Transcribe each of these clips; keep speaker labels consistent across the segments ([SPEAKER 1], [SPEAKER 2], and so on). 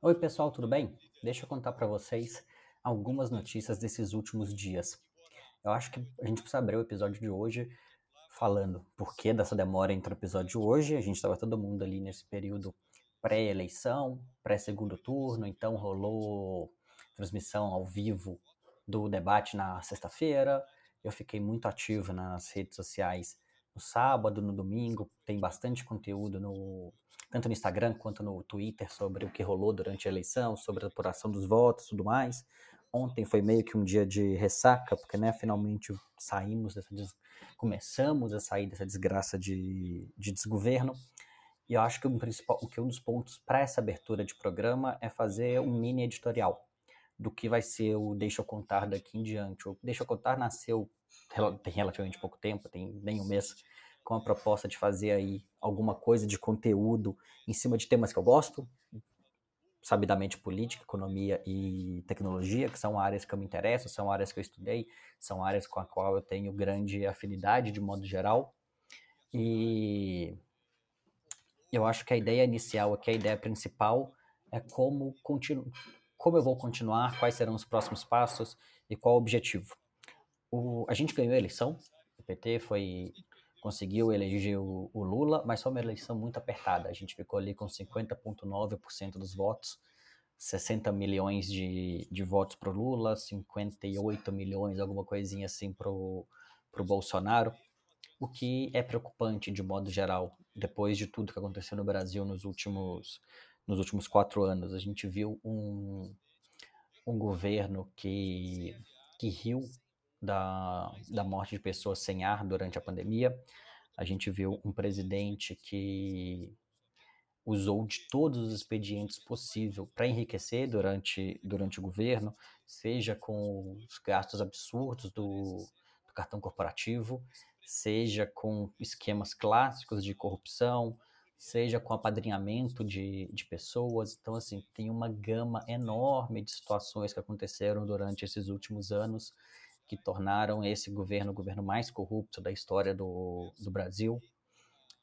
[SPEAKER 1] Oi, pessoal, tudo bem? Deixa eu contar para vocês algumas notícias desses últimos dias. Eu acho que a gente precisa abrir o episódio de hoje falando por que dessa demora entre o episódio de hoje. A gente estava todo mundo ali nesse período pré-eleição, pré-segundo turno, então rolou transmissão ao vivo do debate na sexta-feira. Eu fiquei muito ativo nas redes sociais no sábado, no domingo, tem bastante conteúdo no tanto no Instagram quanto no Twitter sobre o que rolou durante a eleição, sobre a apuração dos votos e tudo mais. Ontem foi meio que um dia de ressaca, porque né, finalmente saímos dessa des... começamos a sair dessa desgraça de, de desgoverno. E eu acho que, um principal, que um dos pontos para essa abertura de programa é fazer um mini editorial do que vai ser o Deixa eu Contar daqui em diante. O Deixa eu Contar nasceu tem relativamente pouco tempo, tem nem um mês, com a proposta de fazer aí alguma coisa de conteúdo em cima de temas que eu gosto, sabidamente política, economia e tecnologia, que são áreas que eu me interesso, são áreas que eu estudei, são áreas com a qual eu tenho grande afinidade de modo geral. E eu acho que a ideia inicial aqui, a ideia principal é como continuo, como eu vou continuar, quais serão os próximos passos e qual o objetivo. O, a gente ganhou a eleição, o PT foi conseguiu eleger o, o, Lula, mas foi uma eleição muito apertada. A gente ficou ali com 50,9% dos votos, 60 milhões de, de votos para o Lula, 58 milhões, alguma coisinha assim para o Bolsonaro, o que é preocupante de modo geral, depois de tudo que aconteceu no Brasil nos últimos, nos últimos quatro anos. A gente viu um, um governo que, que riu da, da morte de pessoas sem ar durante a pandemia. A gente viu um presidente que usou de todos os expedientes possíveis para enriquecer durante, durante o governo, seja com os gastos absurdos do, do cartão corporativo, seja com esquemas clássicos de corrupção, seja com apadrinhamento de, de pessoas. Então, assim, tem uma gama enorme de situações que aconteceram durante esses últimos anos que tornaram esse governo o governo mais corrupto da história do, do Brasil.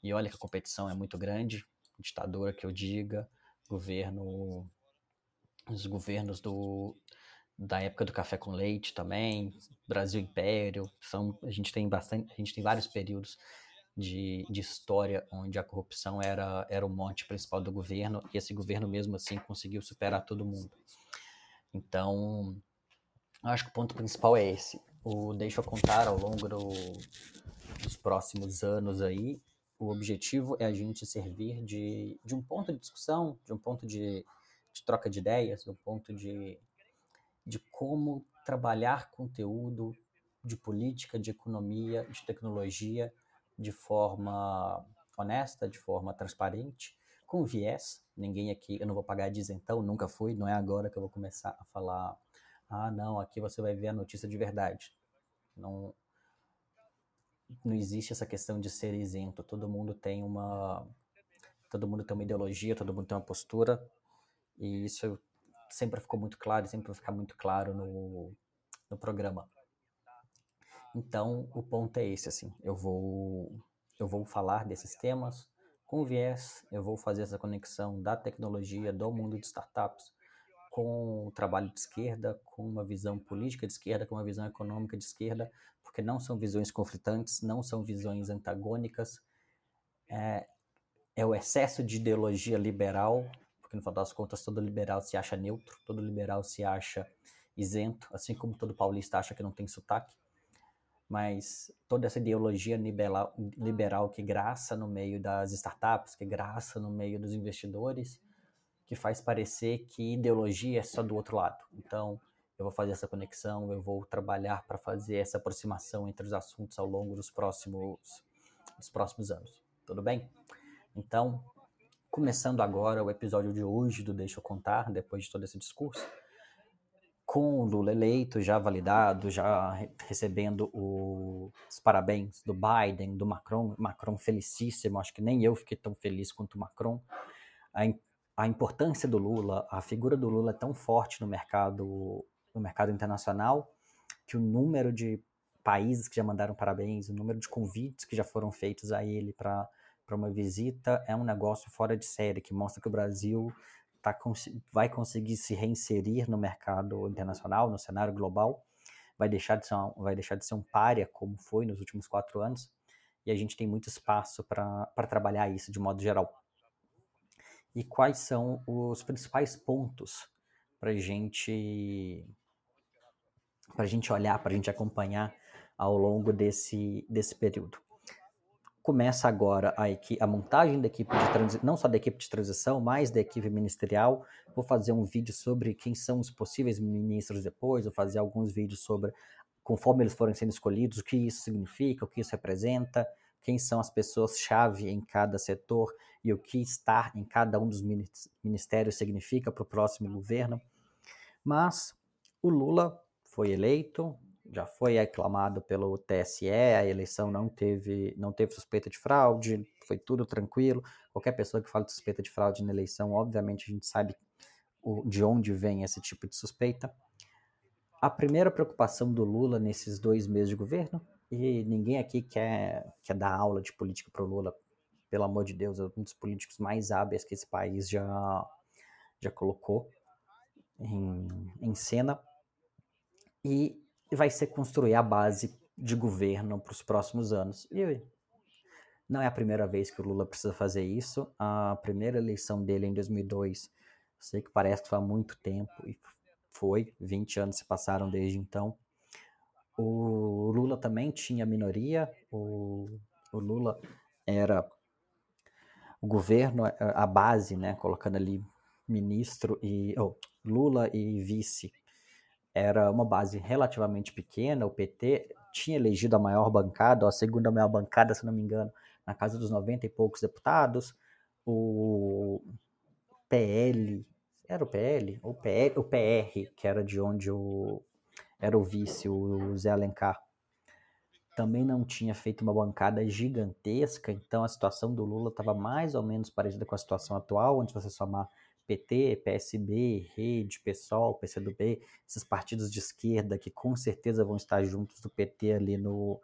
[SPEAKER 1] E olha que a competição é muito grande, ditadura que eu diga, governo, os governos do, da época do café com leite também, Brasil Império, são, a gente tem bastante, a gente tem vários períodos de, de história onde a corrupção era, era o monte principal do governo, e esse governo mesmo assim conseguiu superar todo mundo. Então, acho que o ponto principal é esse. O Deixa eu contar ao longo do, dos próximos anos aí. O objetivo é a gente servir de, de um ponto de discussão, de um ponto de, de troca de ideias, de um ponto de, de como trabalhar conteúdo de política, de economia, de tecnologia de forma honesta, de forma transparente, com viés. Ninguém aqui, eu não vou pagar de isentão, nunca fui, não é agora que eu vou começar a falar ah, não, aqui você vai ver a notícia de verdade. Não, não existe essa questão de ser isento. Todo mundo tem uma, todo mundo tem uma ideologia, todo mundo tem uma postura, e isso sempre ficou muito claro sempre vai ficar muito claro no, no programa. Então, o ponto é esse, assim, eu vou, eu vou falar desses temas com viés, eu vou fazer essa conexão da tecnologia, do mundo de startups, com o trabalho de esquerda, com uma visão política de esquerda, com uma visão econômica de esquerda, porque não são visões conflitantes, não são visões antagônicas. É, é o excesso de ideologia liberal, porque no final das contas todo liberal se acha neutro, todo liberal se acha isento, assim como todo paulista acha que não tem sotaque. Mas toda essa ideologia liberal, liberal que graça no meio das startups, que graça no meio dos investidores, que faz parecer que ideologia é só do outro lado. Então, eu vou fazer essa conexão, eu vou trabalhar para fazer essa aproximação entre os assuntos ao longo dos próximos, dos próximos anos. Tudo bem? Então, começando agora o episódio de hoje do Deixa eu Contar, depois de todo esse discurso, com o Lula eleito, já validado, já recebendo os parabéns do Biden, do Macron, Macron felicíssimo, acho que nem eu fiquei tão feliz quanto o Macron, a a importância do Lula, a figura do Lula é tão forte no mercado, no mercado internacional que o número de países que já mandaram parabéns, o número de convites que já foram feitos a ele para uma visita é um negócio fora de série, que mostra que o Brasil tá, vai conseguir se reinserir no mercado internacional, no cenário global, vai deixar de ser, uma, vai deixar de ser um párea como foi nos últimos quatro anos, e a gente tem muito espaço para trabalhar isso de modo geral. E quais são os principais pontos para gente, a gente olhar, para a gente acompanhar ao longo desse, desse período? Começa agora a, equipe, a montagem da equipe de transição, não só da equipe de transição, mas da equipe ministerial. Vou fazer um vídeo sobre quem são os possíveis ministros depois, vou fazer alguns vídeos sobre conforme eles forem sendo escolhidos, o que isso significa, o que isso representa, quem são as pessoas-chave em cada setor e o que estar em cada um dos ministérios significa para o próximo governo. Mas o Lula foi eleito, já foi aclamado pelo TSE, a eleição não teve, não teve suspeita de fraude, foi tudo tranquilo. Qualquer pessoa que fala de suspeita de fraude na eleição, obviamente a gente sabe o, de onde vem esse tipo de suspeita. A primeira preocupação do Lula nesses dois meses de governo, e ninguém aqui quer, quer dar aula de política para o Lula, pelo amor de Deus, é um dos políticos mais hábeis que esse país já, já colocou em, em cena. E vai ser construir a base de governo para os próximos anos. E não é a primeira vez que o Lula precisa fazer isso. A primeira eleição dele em 2002, sei que parece que foi há muito tempo, e foi, 20 anos se passaram desde então. O Lula também tinha minoria, o, o Lula era o governo, a base, né, colocando ali ministro e oh, Lula e vice era uma base relativamente pequena, o PT tinha elegido a maior bancada, a segunda maior bancada, se não me engano, na casa dos 90 e poucos deputados, o PL, era o PL? O, PL, o PR, que era de onde o, era o vice, o Zé Alencar, também não tinha feito uma bancada gigantesca, então a situação do Lula estava mais ou menos parecida com a situação atual, onde você somar PT, PSB, Rede, PSOL, PCdoB, esses partidos de esquerda que com certeza vão estar juntos do PT ali no,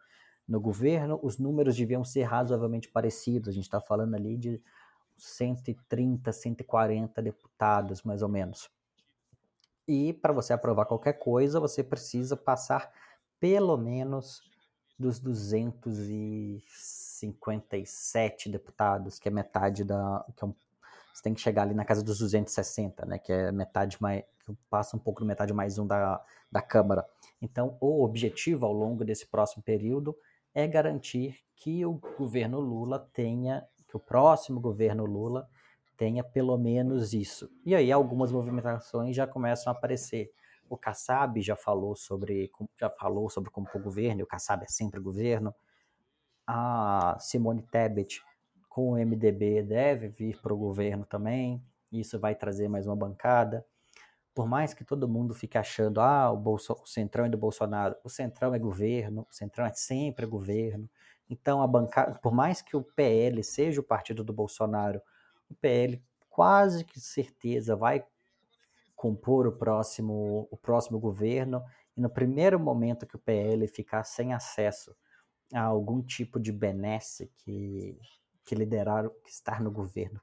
[SPEAKER 1] no governo, os números deviam ser razoavelmente parecidos. A gente está falando ali de 130, 140 deputados, mais ou menos. E para você aprovar qualquer coisa, você precisa passar pelo menos dos 257 deputados, que é metade da. que é um você tem que chegar ali na casa dos 260, né, que é metade mais, que passa um pouco metade mais um da, da Câmara. Então, o objetivo ao longo desse próximo período é garantir que o governo Lula tenha, que o próximo governo Lula tenha pelo menos isso. E aí algumas movimentações já começam a aparecer. O Kassab já falou sobre já falou sobre compor governo, o Kassab é sempre governo. A Simone Tebet com o MDB deve vir para o governo também. Isso vai trazer mais uma bancada. Por mais que todo mundo fique achando, ah, o, Bolso, o Centrão é do Bolsonaro, o Centrão é governo, o Centrão é sempre governo. Então, a bancada, por mais que o PL seja o partido do Bolsonaro, o PL quase que certeza vai compor o próximo, o próximo governo. E no primeiro momento que o PL ficar sem acesso a algum tipo de benesse que que lideraram, que estar no governo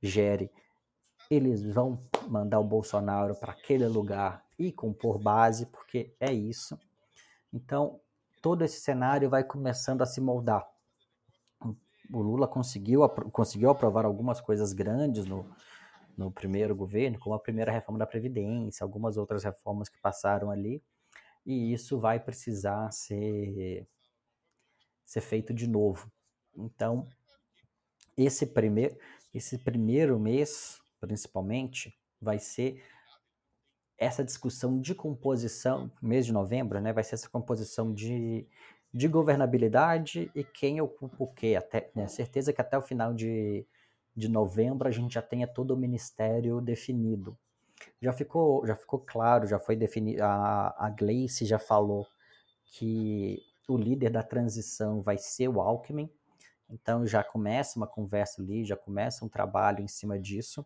[SPEAKER 1] gere, eles vão mandar o Bolsonaro para aquele lugar e compor base, porque é isso. Então, todo esse cenário vai começando a se moldar. O Lula conseguiu, conseguiu aprovar algumas coisas grandes no, no primeiro governo, como a primeira reforma da Previdência, algumas outras reformas que passaram ali, e isso vai precisar ser, ser feito de novo. Então, esse primeiro, esse primeiro mês, principalmente, vai ser essa discussão de composição, mês de novembro, né, vai ser essa composição de, de governabilidade e quem ocupa o quê. Até, né, certeza que até o final de, de novembro a gente já tenha todo o ministério definido. Já ficou, já ficou claro, já foi definido, a, a Gleice já falou que o líder da transição vai ser o Alckmin, então já começa uma conversa ali, já começa um trabalho em cima disso.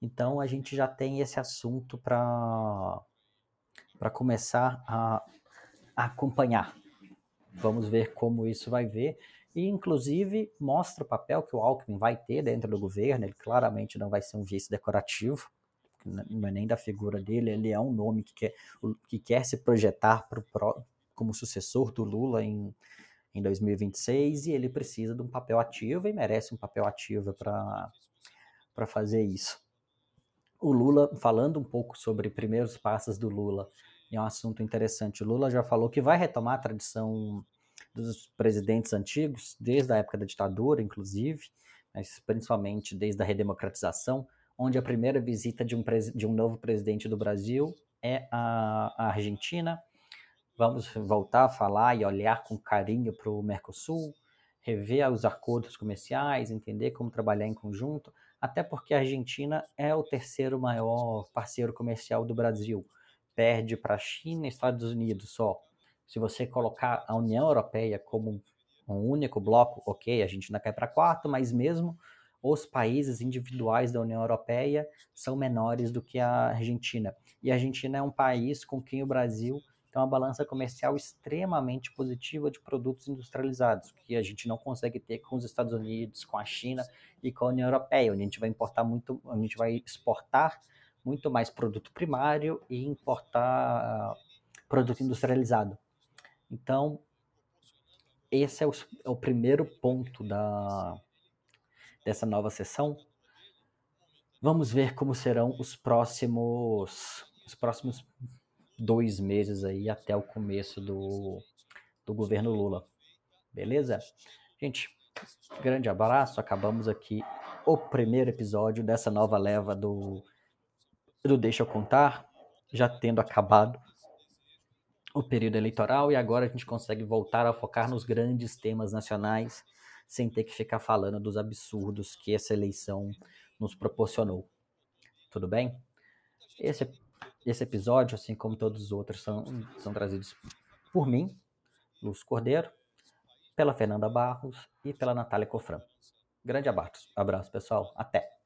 [SPEAKER 1] Então a gente já tem esse assunto para para começar a, a acompanhar. Vamos ver como isso vai ver e inclusive mostra o papel que o Alckmin vai ter dentro do governo. Ele claramente não vai ser um vice decorativo, não é nem da figura dele, ele é um nome que quer, que quer se projetar pro, como sucessor do Lula em, em 2026 e ele precisa de um papel ativo e merece um papel ativo para fazer isso. O Lula, falando um pouco sobre primeiros passos do Lula, é um assunto interessante. O Lula já falou que vai retomar a tradição dos presidentes antigos, desde a época da ditadura, inclusive, mas principalmente desde a redemocratização, onde a primeira visita de um, de um novo presidente do Brasil é a, a Argentina, Vamos voltar a falar e olhar com carinho para o Mercosul, rever os acordos comerciais, entender como trabalhar em conjunto, até porque a Argentina é o terceiro maior parceiro comercial do Brasil. Perde para a China e Estados Unidos só. Se você colocar a União Europeia como um único bloco, ok, a gente ainda cai para quarto, mas mesmo os países individuais da União Europeia são menores do que a Argentina. E a Argentina é um país com quem o Brasil uma balança comercial extremamente positiva de produtos industrializados, que a gente não consegue ter com os Estados Unidos, com a China e com a União Europeia, onde a gente vai importar muito, a gente vai exportar muito mais produto primário e importar produto industrializado. Então, esse é o, é o primeiro ponto da, dessa nova sessão. Vamos ver como serão os próximos, os próximos dois meses aí até o começo do, do governo Lula. Beleza? Gente, grande abraço. Acabamos aqui o primeiro episódio dessa nova leva do, do Deixa Eu Contar, já tendo acabado o período eleitoral e agora a gente consegue voltar a focar nos grandes temas nacionais sem ter que ficar falando dos absurdos que essa eleição nos proporcionou. Tudo bem? Esse esse episódio, assim como todos os outros, são, são trazidos por mim, Lúcio Cordeiro, pela Fernanda Barros e pela Natália Cofran. Grande abraço, abraço pessoal. Até!